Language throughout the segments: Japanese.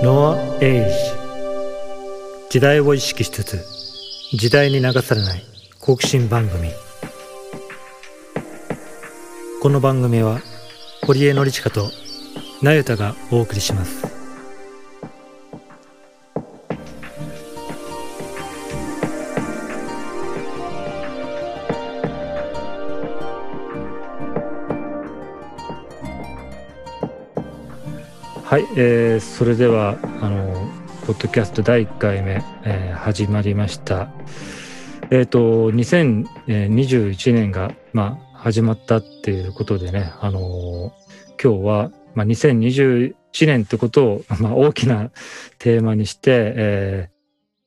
ノア・エイジ。時代を意識しつつ時代に流されない好奇心番組。この番組は堀江典親と那由他がお送りします。はい、えー、それではあのポッドキャスト第1回目、えー、始まりました。えっ、と2021年がまあ始まったっていうことでね、あのー今日はまあ2021年ってことをまあ大きなテーマにして、え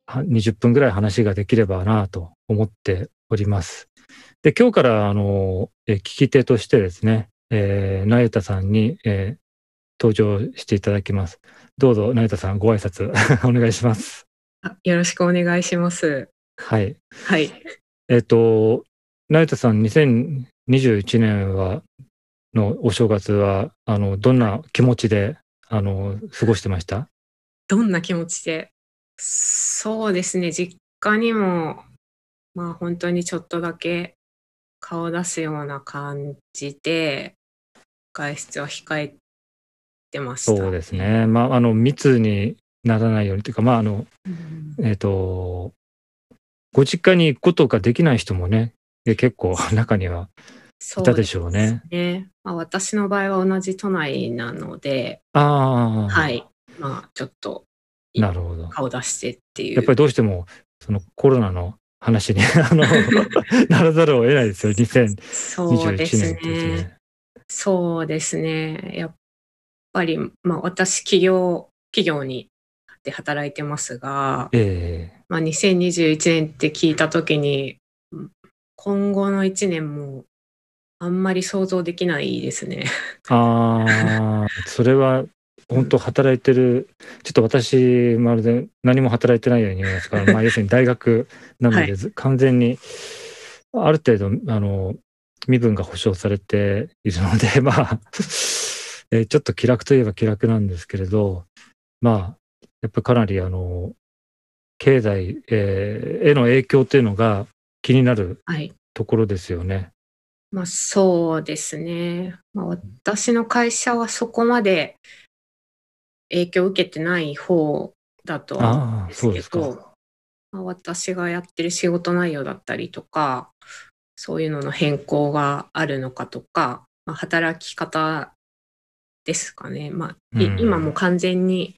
ー20分ぐらい話ができればなと思っております。で今日からあのー聞き手としてですね、えー、那由他さんに、え登場していただきます。どうぞ、成田さん、ご挨拶 お願いします。あよろしくお願いします。はい。はい。えっ、と、成田さん、2021年は、のお正月は、あの、どんな気持ちで、あの、過ごしてました？どんな気持ちで？そうですね、実家にも、まあ本当にちょっとだけ顔を出すような感じで、外出は控えてました。そうです。ね。まあ、あの、密にならないようにというか、まあ、あの、うんえっ、と、ご実家に行くことができない人もね、え結構中にはそいたでしょうね。ねまあ、私の場合は同じ都内なので、ああ、はい。まあちょっとなるほど。顔出してっていう。やっぱりどうしてもそのコロナの話に あの ならざるを得ないですよ、2021そうです年ってですね。ね。そうですね。やっぱり、まあ私、企業、企業にで働いてますが、えまあ2021年って聞いたときに、うん今後の1年もあんまり想像できないですね。えああ、それは本当働いてる、ちょっと私、まるで何も働いてないように見えますから、まあ要するに大学なので、完全にある程度、あの、身分が保障されているので、まあ、えーちょっと気楽といえば気楽なんですけれど、まあ、やっぱりかなりあの、経済、えーへの影響っていうのが気になるはい。ところですよね。まあそうですね。まあ私の会社はそこまで影響を受けてない方だとは思うんですけど、か。まあ、私がやってる仕事内容だったりとかそういうのの変更があるのかとか、まあ、働き方ですかね、まあ今も完全に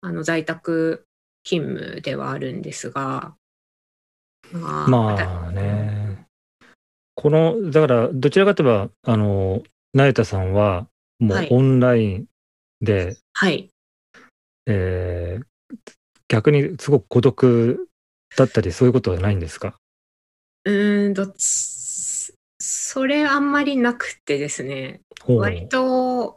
あの在宅勤務ではあるんですがまあまあね。この、だから、どちらかといえば、あの、那由他さんは、もはい。うオンラインで、はい。えー逆にすごく孤独だったり、そういうことはないんですか？うーんどっちそれあんまりなくてですね割と、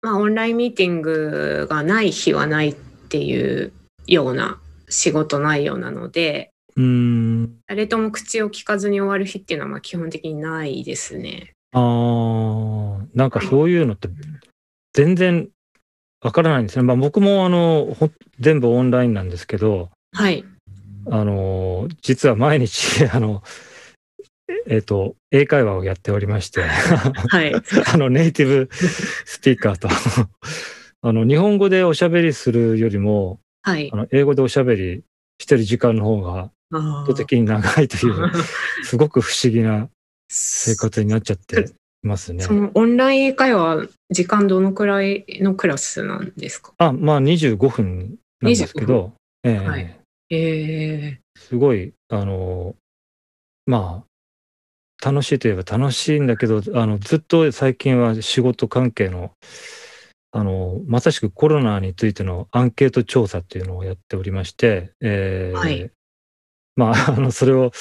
まあ、オンラインミーティングがない日はないっていうような仕事内容なので、うーん。誰とも口を聞かずに終わる日っていうのはまあ基本的にないですね。ああ、なんかそういうのって全然わからないんですね。まあ僕もあの、ほ全部オンラインなんですけど、はい。あの、実は毎日、あの、えっ、と、英会話をやっておりまして、はい。あの、ネイティブスピーカーと、あの、日本語でおしゃべりするよりも、はい。あ。の、英語でおしゃべりしてる時間の方が圧倒的に長いという、すごく不思議な生活になっちゃっていますね。そ。のオンライン英会話、時間どのくらいのクラスなんですか？あ、まあ25分なんですけど、ええ。はい。えすごい、あの、まあ、楽しいといえば楽しいんだけど、あの、ずっと最近は仕事関係の、あの、まさしくコロナについてのアンケート調査っていうのをやっておりまして、えーはいまあ、あの、それを、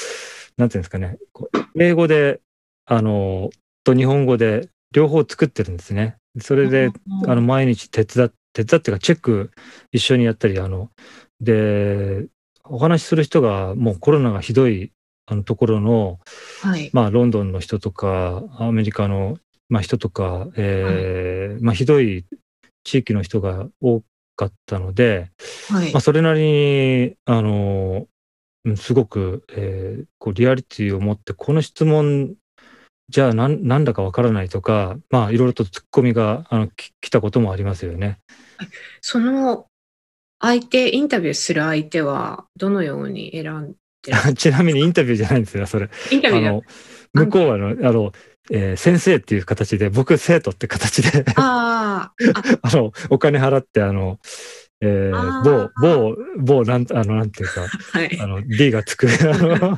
なんていうんですかね、英語で、あの、と日本語で両方作ってるんですね。それで、あの、毎日手伝っ、手伝っていうか、チェック一緒にやったり、あの、で、お話しする人がもうコロナがひどいあのところの、はい。まあ、ロンドンの人とか、アメリカの、まあ、人とか、えーまあ、ひどい地域の人が多かかったので、はいまあ、。それなりに、あの、うんすごく、えーこうリアリティを持って、この質問、じゃあなんなんだかわからないとか、まあいろいろとツッコミがあのき来たこともありますよね。その相手、インタビューする相手はどのように選ん ちなみにインタビューじゃないんですよ、それ。インタビューじゃあの、向こうはあの、あの、えー先生っていう形で、僕生徒って形で、あーあ、あの、お金払って、あの、えーあ某ー、某、某、なん、あの、なんていうか、はい。あの、D がつく、あの、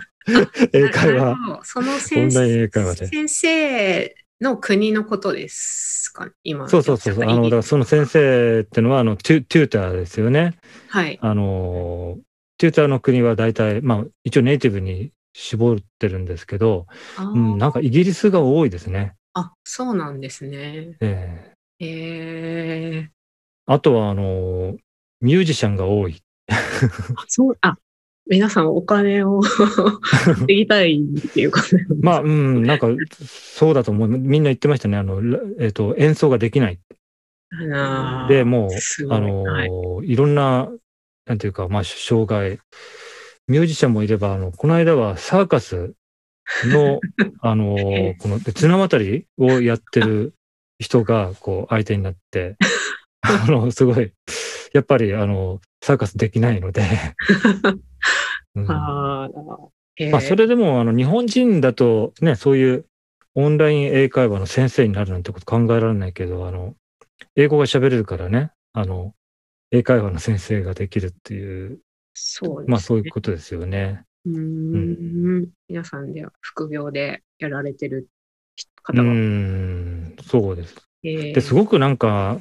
英会話。その先オンライン英会話で先生の国のことですか今。そうそうそうそう。あの、だからその先生ってのは、あの、テュテューターですよね。はい。あの、テューターの国は大体、まあ、一応ネイティブに絞ってるんですけど、あーうん、なんかイギリスが多いですね。あ、そうなんですね。えええー、あとは、あの、ミュージシャンが多い。あそう、あ、皆さんお金を 稼ぎたいっていうことでまあ、うん、なんか、そうだと思う。みんな言ってましたね。あの、らえっ、と、演奏ができない。あーで、もう、あの、はいい、ろんな、なんていうか、まあ、障害。ミュージシャンもいれば、あの、この間はサーカスの、あの、この綱渡りをやってる人が、こう、相手になって、あの、すごい、やっぱり、あの、サーカスできないので、うん。あまあ、それでも、あの、日本人だと、ね、そういうオンライン英会話の先生になるなんてこと考えられないけど、あの、英語が喋れるからね、あの、英会話の先生ができるっていう、そうね。まあ、そういうことですよね。うーん。皆さんでは副業でやられてるう方が。ん、そうです。えーで、すごくなんか、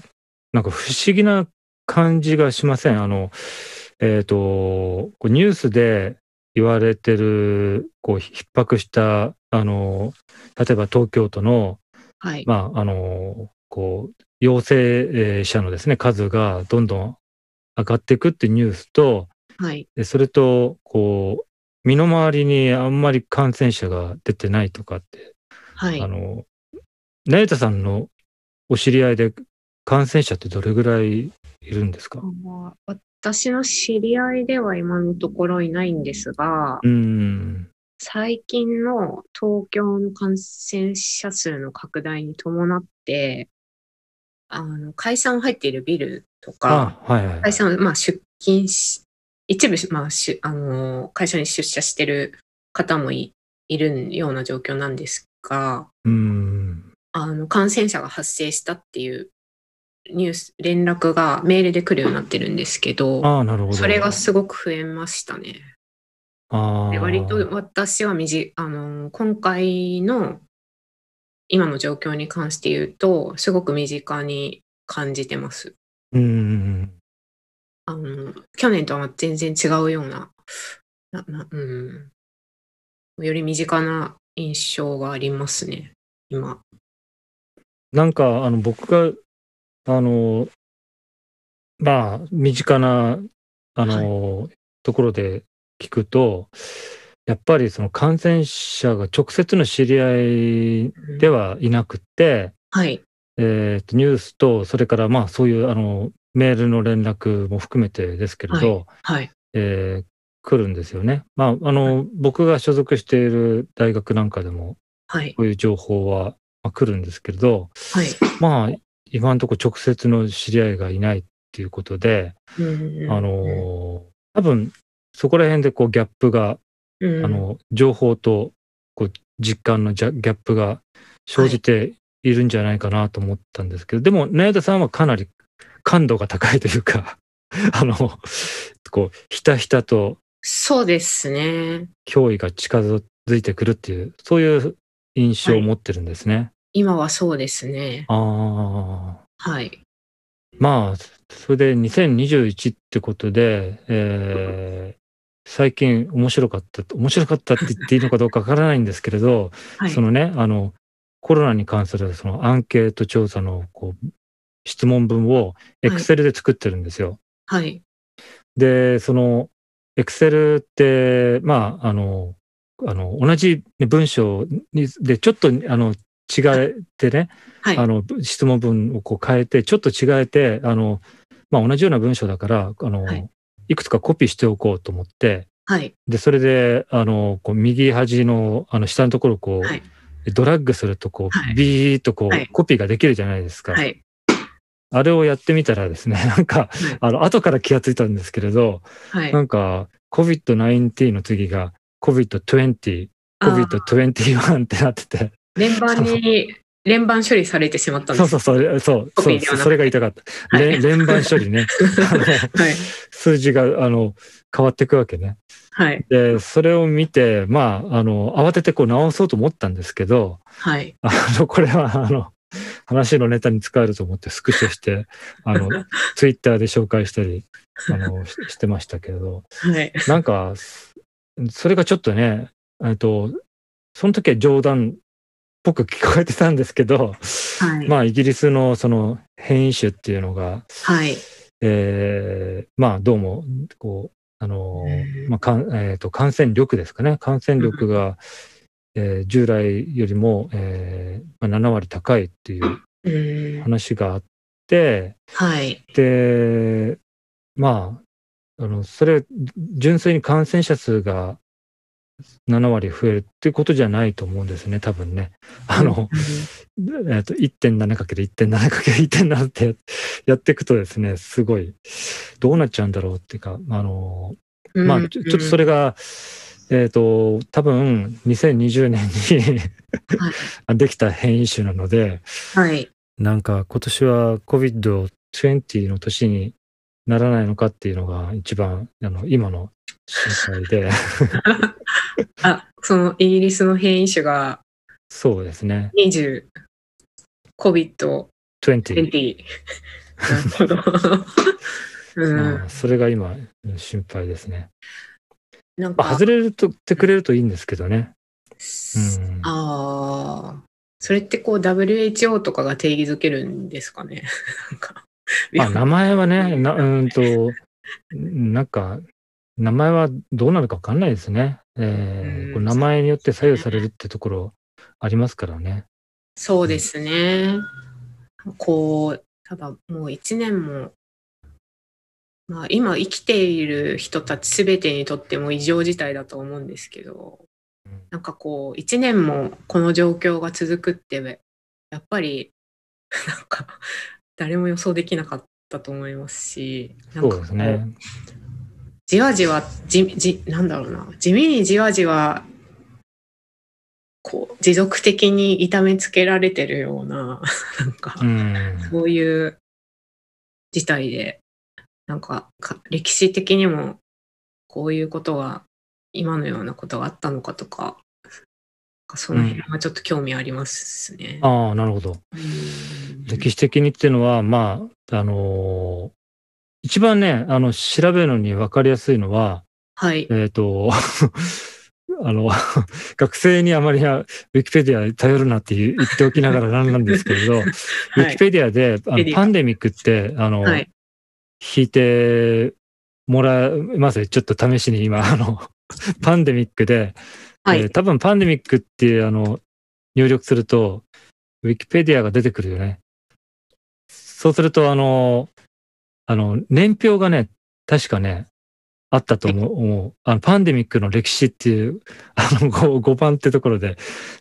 なんか不思議な感じがしません？あの、えっ、と、こうニュースで言われてる、こう、逼迫した、あの、例えば東京都の、はい。まあ、あの、こう、陽性者のですね、数がどんどん上がっていくってニュースと、はい。でそれと、こう、身の回りにあんまり感染者が出てないとかって、はい。あの、なゆたさんのお知り合いで感染者ってどれぐらいいるんですか？まあ私の知り合いでは今のところいないんですが、うん。最近の東京の感染者数の拡大に伴って、あの、解散入っているビルとか、あ、はいはい。会社の、まあ、出勤し、一部、まあ、しあの、会社に出社してる方もいいるような状況なんですが、うん。あの、感染者が発生したっていうニュース、連絡がメールで来るようになってるんですけど、ああ、なるほど。それがすごく増えましたね。あ割と私はみじあの今回の今の状況に関して言うとすごく身近に感じてます。うん。あの去年とは全然違うようななな、うん、より身近な印象がありますね今。なんか、あの、僕が、あの、まあ、身近な、あの、ところで聞くと、やっぱりその感染者が直接の知り合いではいなくて、はい。えーとニュースと、それからまあそういうあのメールの連絡も含めてですけれど、はい。えー来るんですよね。まあ、あの、僕が所属している大学なんかでも、はい。こういう情報はまあ来るんですけれど、はい。まあ、今のところ直接の知り合いがいないっていうことで、うんあの、多分、そこら辺でこうギャップが、うんあの、情報とこう実感のジャギャップが生じているんじゃないかなと思ったんですけど、でも、ナヤダさんはかなり感度が高いというか、あの、こう、ひたひたとそうですね。脅威が近づいてくるっていう、そういう印象を持ってるんですね。今はそうですね。ああ。はい。まあ、それで2021ってことで、えー最近面白かった、面白かったって言っていいのかどうかわからないんですけれど、はい。そのね、あの、コロナに関するそのアンケート調査のこう質問文を Excel で作ってるんですよ。はい。で、その Excel って、まあ、あの、あの同じ文章にでちょっとあの違えてね、はい。あの質問文をこう変えてちょっと違えてあのまあ同じような文章だから、あの、はいい、くつかコピーしておこうと思って、はい。で、それで、あの、こう右端の、あの、下のところをこう、はいドラッグすると、こう、はいビーっとこう、はいコピーができるじゃないですか。はい。あれをやってみたらですね、なんか、はいあの、後から気がついたんですけれど、はい。なんか、COVID-19 の次が COVID-20、あー COVID-21 ってなってて、連番に、連番処理されてしまったんですそうそうそう、そう、そう、それが言いたかった。はいれ連番処理ね。はい。数字が、あの、変わっていくわけね。はい。で、それを見て、まあ、あの、慌ててこう直そうと思ったんですけど、はい。あの、これは、あの、話のネタに使えると思ってスクショして、あの、ツイッターで紹介したり、あの、ししてましたけれど、はい。なんか、それがちょっとね、えっと、その時は冗談っぽく聞こえてたんですけど、はい。まあ、イギリスのその変異種っていうのが、はい。えーまあ、どうも、こう、あのうんまあかんえーと、感染力ですかね。感染力が、えー従来よりも、えーまあ、7割高いっていううん。話があって、はい。で、まあ、あの、それ、純粋に感染者数が7割増えるっていうことじゃないと思うんですね、多分ね。あの、えっと、1.7×1.7×1.7 ってやっていくとですね、すごい、どうなっちゃうんだろうっていうか、あの、うん、まあ、ちょちょっとそれが、えっ、と、多分、2020年に できた変異種なので、はい。なんか今年は COVID-20 の年にならないのかっていうのが一番、あの、今の心配で、あ、そのイギリスの変異種がそうですね、20、COVID-20。20。なるほど。それが今、心配ですね。まあ、なんか、外れるとってくれるといいんですけどね。うんああ、それってこう WHO とかが定義づけるんですかね。なんか。まあ、名前はね、なうーんと、なんか、名前はどうなるか分かんないですね。えーうんこれ名前によって左右されるってところありますからね。そうですね。こう、ただもう一年も、まあ今生きている人たちすべてにとっても異常事態だと思うんですけどうん、なんかこう一年もこの状況が続くって、やっぱりなんか誰も予想できなかったと思いますし、なんかこうですね。じわじわじじなんだろうな地味にじわじわこう持続的に痛めつけられてるような なんか、うん。そういう事態でなんかか歴史的にもこういうことが今のようなことがあったのかとかその辺はちょっと興味ありますね。ああ、なるほど。うん歴史的にっていうのは、まあ、あのー一番ね、あの、調べるのに分かりやすいのは、はい。えっ、と、あの、学生にあまりはウィキペディア頼るなって言っておきながらなんなんですけれど、ウィキペディアで、あのパンデミックって、あの、はい。引いてもらえます？ちょっと試しに今、あの、パンデミックで、はい。えー多分パンデミックってあの入力すると、ウィキペディアが出てくるよね。そうすると、あの、あの、年表がね、確かね、あったと思う。あのパンデミックの歴史っていう、あの 5, 5番ってところで、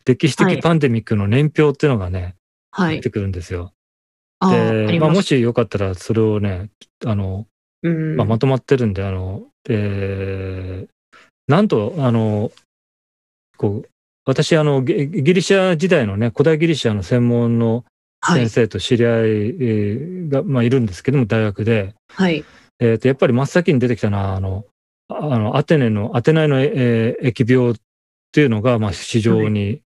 歴史はい的パンデミックの年表っていうのがね、はい。出てくるんですよ。あーあで、まあ、りますもしよかったら、それをね、あの、うんまあ、まとまってるんで、あの、えーなんと、あの、こう、私、あの、ギギリシャ時代のね、古代ギリシャの専門のはい先。生と知り合いえーが、まあ、いるんですけども、大学で、はい。えーと、やっぱり真っ先に出てきたのは、あの、ああのアテネの、アテナイの、えー疫病っていうのが、まあ、非常に、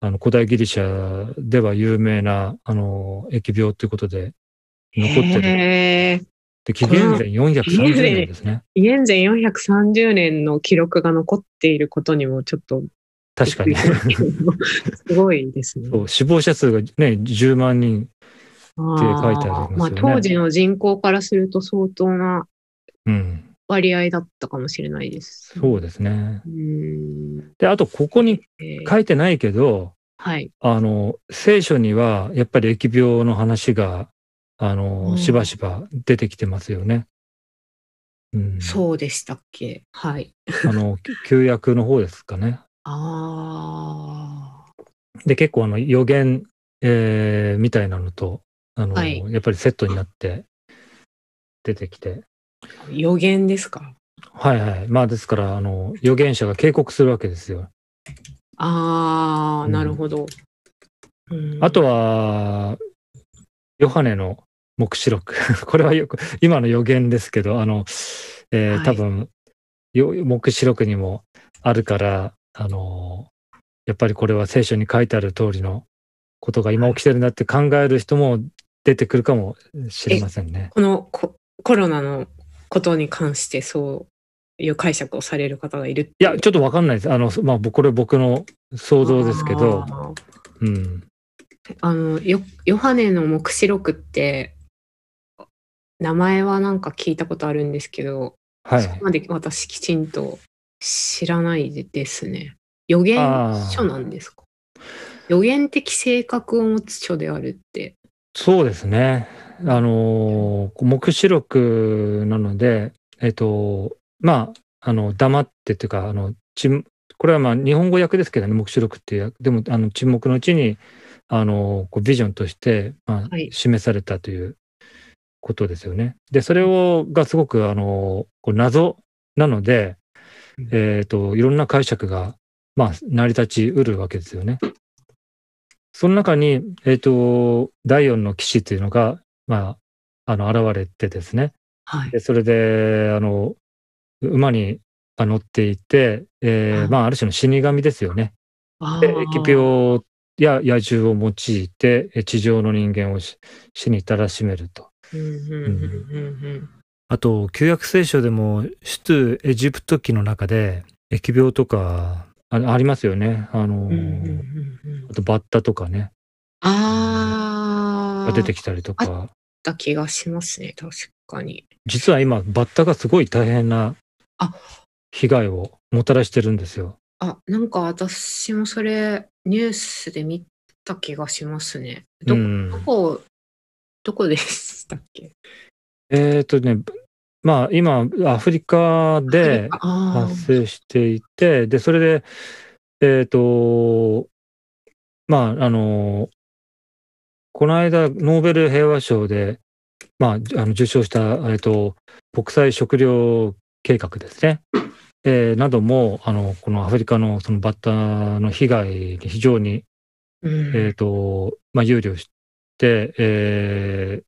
あの、古代ギリシャでは有名な、あの、疫病ということで、残ってる。へーで、紀元前430年ですね。紀元前430年の記録が残っていることにもちょっと確かに。すごいですね。死亡者数がね、10万人。って書いてありますよねまあ、当時の人口からすると相当なうん。割合だったかもしれないです。そうですね。うーん。で、あと、ここにえー書いてないけど、はい。あの、聖書には、やっぱり疫病の話があの、しばしば出てきてますよね。うん、そうでしたっけ？はい。あの、旧約の方ですかね。ああ。で、結構あの予言、えー、みたいなのと、あの、はい、やっぱりセットになって出てきて。予言ですか？はいはい。まあですから、あの、預言者が警告するわけですよ。ああ、うん、なるほど。あとは、ヨハネの黙示録。これはよく、今の予言ですけど、あの、えー、はい、多分、黙示録にもあるから、あの、やっぱりこれは聖書に書いてある通りのことが今起きてるんだって考える人も出てくるかもしれませんね。このコロナのことに関してそういう解釈をされる方がいるいや、ちょっとわかんないです。あの、まあ、これ僕の想像ですけど、うん。あの、ヨヨハネの黙示録って、名前はなんか聞いたことあるんですけど、はい、そこまで私きちんと知らないですね。予言書なんですか？予言的性格を持つ書であるって。そうですね。あの、黙示録なので、えっと、まあ、あの、黙ってっていうか、あの、これはまあ日本語訳ですけどね、黙示録っていう、でもあの沈黙のうちに、あの、こうビジョンとして、まあ、示されたということですよね。で、それを、がすごく、あの、こう謎なので、えっ、ー、と、いろんな解釈が、まあ、成り立ちうるわけですよね。その中に、えっ、ー、と、第四の騎士というのが、まあ、あの、現れてですね。はい。でそれで、あの、馬に乗っていて、えー、まあ、ある種の死神ですよね。で、疫病や野獣を用いて、地上の人間を死に至らしめると。あと、旧約聖書でも、出エジプト記の中で、疫病とかありますよね。あの、あとバッタとかね。ああ。が出てきたりとか。あった気がしますね、確かに。実は今、バッタがすごい大変な被害をもたらしてるんですよ。あ、なんか私もそれニュースで見た気がしますね。ど、どこ、どこでしたっけ？えっ、とね、まあ今、アフリカで発生していて、で、それで、えっ、ー、と、まあ、あの、この間、ノーベル平和賞で、まあ、あの受賞した、えっ、ー、と、国際食糧計画ですね。えー、なども、あの、このアフリカのそのバッタの被害に非常に、うん、えっ、と、まあ、憂慮し、えー、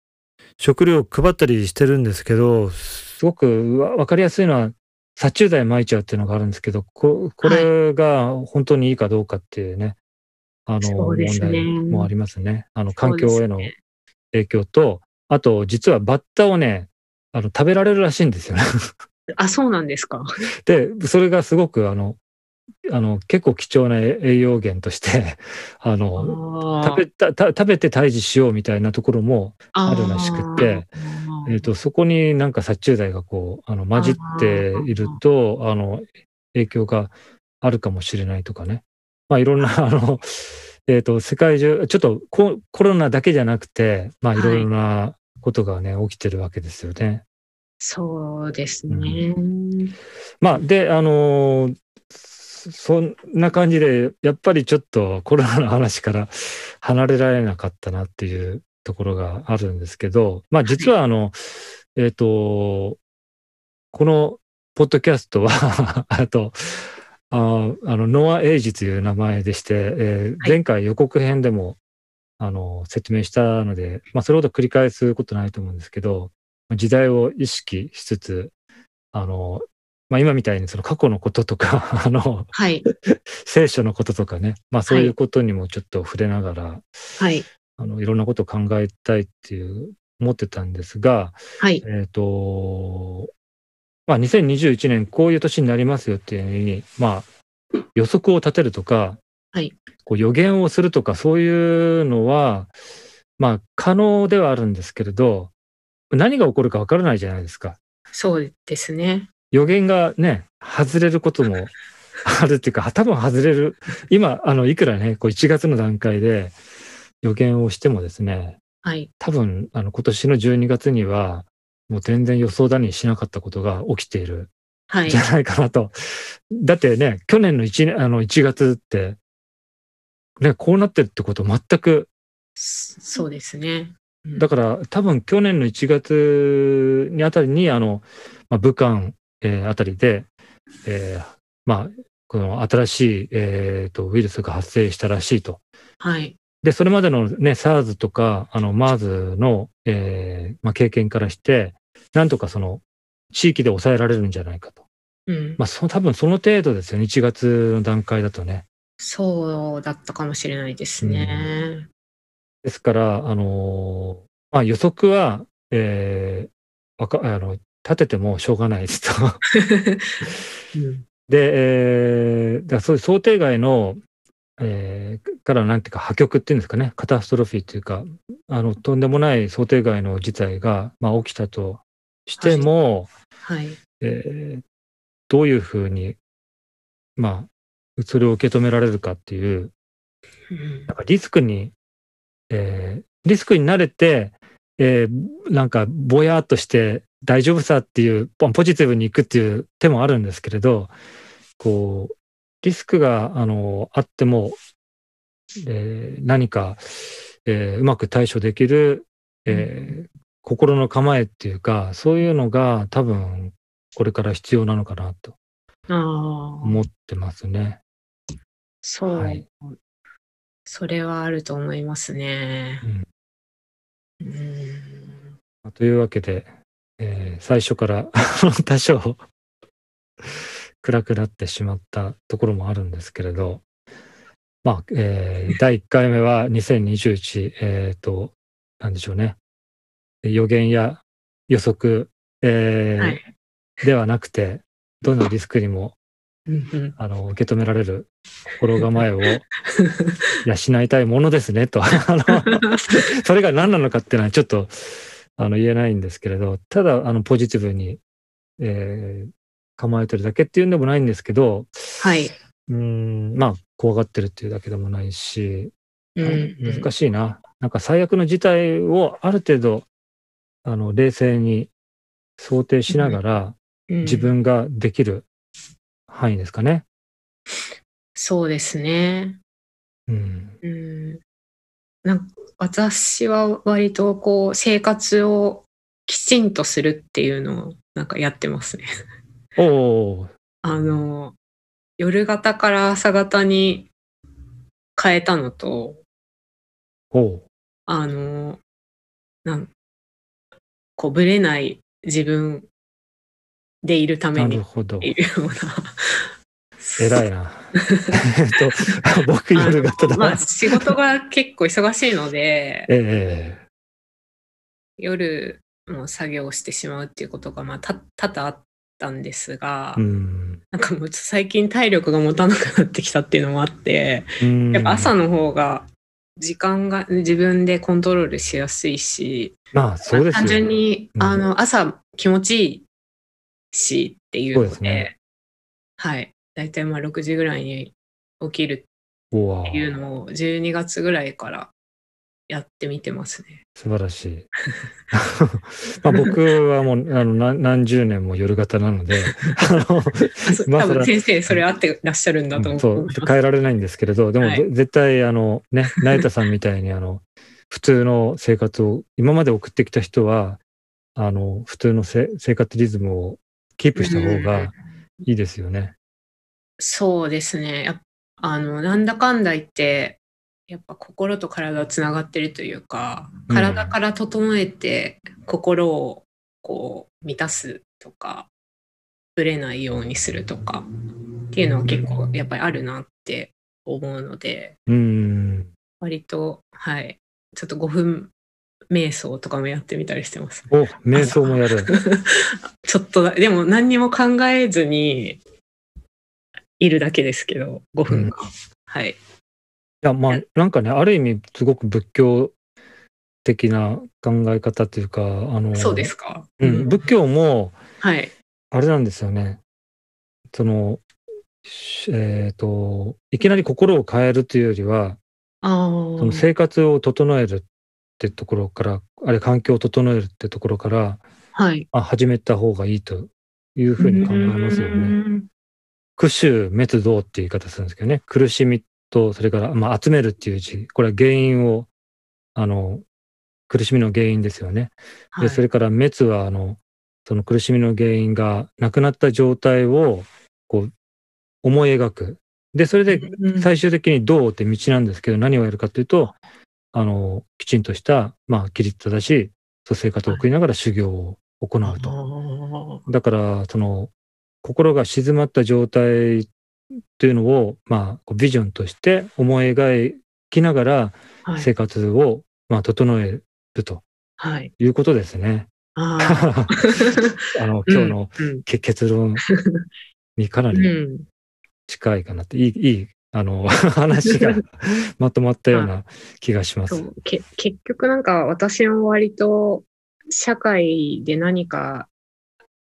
食料配ったりしてるんですけど、すごくわかりやすいのは、殺虫剤撒いちゃうっていうのがあるんですけど、ここれが本当にいいかどうかっていうね、あの、問題もありますね。あの、環境への影響と、あと、実はバッタをね、あの、食べられるらしいんですよね あ、そうなんですか。で、それがすごく、あの、あの結構貴重な栄養源として あの食べた食べて退治しようみたいなところもあるらしくて、えーと、そこになんか殺虫剤がこうあの混じっているとあの影響があるかもしれないとかね、まあ、いろんな あの、えーと、世界中ちょっとコロナだけじゃなくて、まあ、い。ろいろなことがね、はい、起きてるわけですよね。そうですね。うん、まあ、で、あのそんな感じで、やっぱりちょっとコロナの話から離れられなかったなっていうところがあるんですけど、まあ実はあの、えっ、ー、と、このポッドキャストは あと、ああの、ノア・エイジという名前でして、えー、前回予告編でも、あの、説明したので、まあそれほど繰り返すことないと思うんですけど、時代を意識しつつ、あの、まあ、今みたいにその過去のこととか あの、はい、聖書のこととかね、まあ、そういうことにもちょっと触れながら、はい、あのいろんなことを考えたいっていう思ってたんですが、はい、えっ、ー、と、まあ、2021年こういう年になりますよっていうふうに、まあ、予測を立てるとか、はい、こう予言をするとかそういうのは、まあ、可能ではあるんですけれど、何が起こるかわからないじゃないですか。そうですね。予言がね、外れることも あるっていうか、多分外れる。今、あの、いくらね、こう1月の段階で予言をしてもですね、はい。多分、あの、今年の12月には、もう全然予想だにしなかったことが起きているはいじ。ゃないかなと。だってね、去年の 1, 年あの1月って、ね、こうなってるってこと全く、そうですね。うんだから多分去年の1月にあたりに、あの、まあ、武漢、えーあたりで、えーまあ、この新しい、えーとウイルスが発生したらしいと。はい。で、それまでのね、SARS とか、あの、MERS の、えーまあ、経験からして、なんとかその、地域で抑えられるんじゃないかと。うん。まあ、そ多分その程度ですよね、1月の段階だとね。そうだったかもしれないですね。ですから、あのーまあ、予測は、えーわかあの立ててもしょうがないですと。うんで、えーだそういう想定外の、えーからなんていうか破局っていうんですかね、カタストロフィーっていうか、あのとんでもない想定外の事態が、まあ、起きたとしても、はい。えーどういうふうに、まあ、それを受け止められるかっていう、うんなんかリスクに、えーリスクに慣れて、えーなんかぼやっとして大丈夫さっていうポポジティブにいくっていう手もあるんですけれどこうリスクがあのあっても、えー何か、えーうまく対処できる、えー心の構えっていうかそういうのが多分これから必要なのかなと思ってますね。そう、はいそれはあると思いますねう。んうん。まあというわけで、えー最初から 多少暗くなってしまったところもあるんですけれど、まあ、えー第1回目は2021、えっ、と、なんでしょうね。予言や予測、えーはい。ではなくて、どのリスクにもあの受け止められる心構えを 養いたいものですねと。あのそれが何なのかっていうのはちょっとあの言えないんですけれど、ただあのポジティブに、えー構えてるだけっていうんでもないんですけど、はい。うーん、まあ怖がってるっていうだけでもないし、うん難しいな。なんか最悪の事態をある程度あの冷静に想定しながらうん自分ができる範囲ですかね。そうですね。うん。うん。なんか私は割とこう生活をきちんとするっていうのをなんかやってますね。おおーあの、夜型から朝型に変えたのと、おうあの、なん、こう、ぶれない自分でいるためなにっるほどて。いうような。偉いな。えっと、僕夜型だ。まあ、仕事が結構忙しいので、ええ夜も作業してしまうっていうことが、まあ、た多々あったんですが、うん。なんかもう最近体力が持たなくなってきたっていうのもあって、うんやっぱ朝の方が時間が自分でコントロールしやすいし、まあ、そうですよ。単純に、うんあの朝気持ちいいしっていうのでねはい大体まあ6時ぐらいに起きるっていうのを12月ぐらいからやってみてますね。素晴らしい。まあ僕はもうあの何何十年も夜型なので、あの多分先生それ合ってらっしゃるんだと思そううます。変えられないんですけれど、でも、はいぜ絶対あのね、成田さんみたいにあの普通の生活を今まで送ってきた人は、あの普通のせ生活リズムをキープした方うんがいいですよね。そうですね。あのなんだかんだ言ってやっぱ心と体つながってるというかうん体から整えて心をこう満たすとかぶれないようにするとかっていうのは結構やっぱりあるなって思うのでうん。割とはいちょっと5分瞑想とかもやってみたりしてます。お、瞑想もやる。ちょっとだでも何にも考えずにいるだけですけど5分間、はいいや、まあ、なんかね、ある意味、すごく仏教的な考え方というか、あの、そうですか？うん、仏教も、はい。あれなんですよね。その、しえっ、と、いきなり心を変えるというよりは、あそのあ。生活を整えるってところからあれ環境を整えるってところからはい。あ始めた方がいいというふうに考えますよね。ね。苦臭滅動っていう言い方するんですけどね苦しみとそれから、まあ、集めるっていう字これは原因をあの苦しみの原因ですよね。はいでそれから滅はあのその苦しみの原因がなくなった状態をこう思い描く。でそれでうん最終的に道って道なんですけど何をやるかというとあのきちんとした、まあ、規律正しいそう生活を送りながら修行を行うと。あだからその心が静まった状態っていうのを、まあ、ビジョンとして思い描きながら。生活を、まあ、整えるとはい。いうことですね。あ あのー今日のうんけ結論にかなうんりうん近いかなって、いいいいあの 話が まとまったような気がします。結局なんか私も割と社会で何か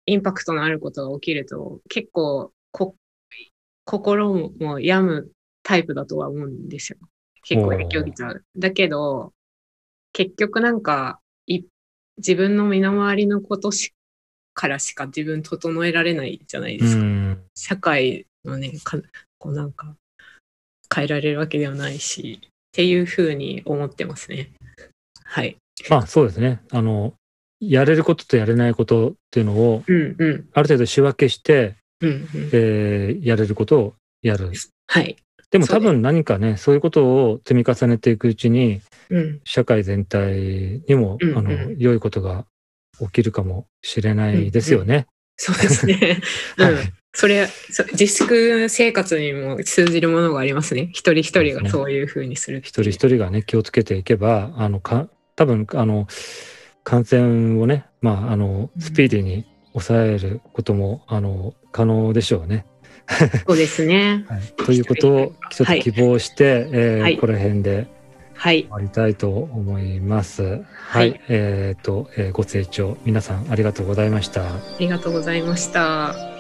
インパクトのあることが起きると結構こ心も病むタイプだとは思うんですよ。結構影響受けちゃう。だけど結局なんかい自分の身の回りのことしからしか自分整えられないじゃないでうすか。ん社会のねかこうなんか変えられるわけではないしっていうふうに思ってますね。はい。まあそうですねあのやれることとやれないことっていうのをうんうんある程度仕分けして、うんうん。えーやれることをやる。はい。でも多分何かねそういうことを積み重ねていくうちにうん社会全体にも、うんうんあの良いことが起きるかもしれないですよね。そうですね。うはいん。それそ自粛生活にも通じるものがありますね。一人一人がそういうふうにするっていう。一人一人がね気をつけていけばあのか多分あの感染をね、まあ、あのうんスピーディーに抑えることも、あの可能でしょうね。そうですね。はい、ということをちょっと希望して、えーはいこの辺ではい。終わりたいと思います。はい、はいえっ、と、えーご清聴皆さんありがとうございました。ありがとうございました。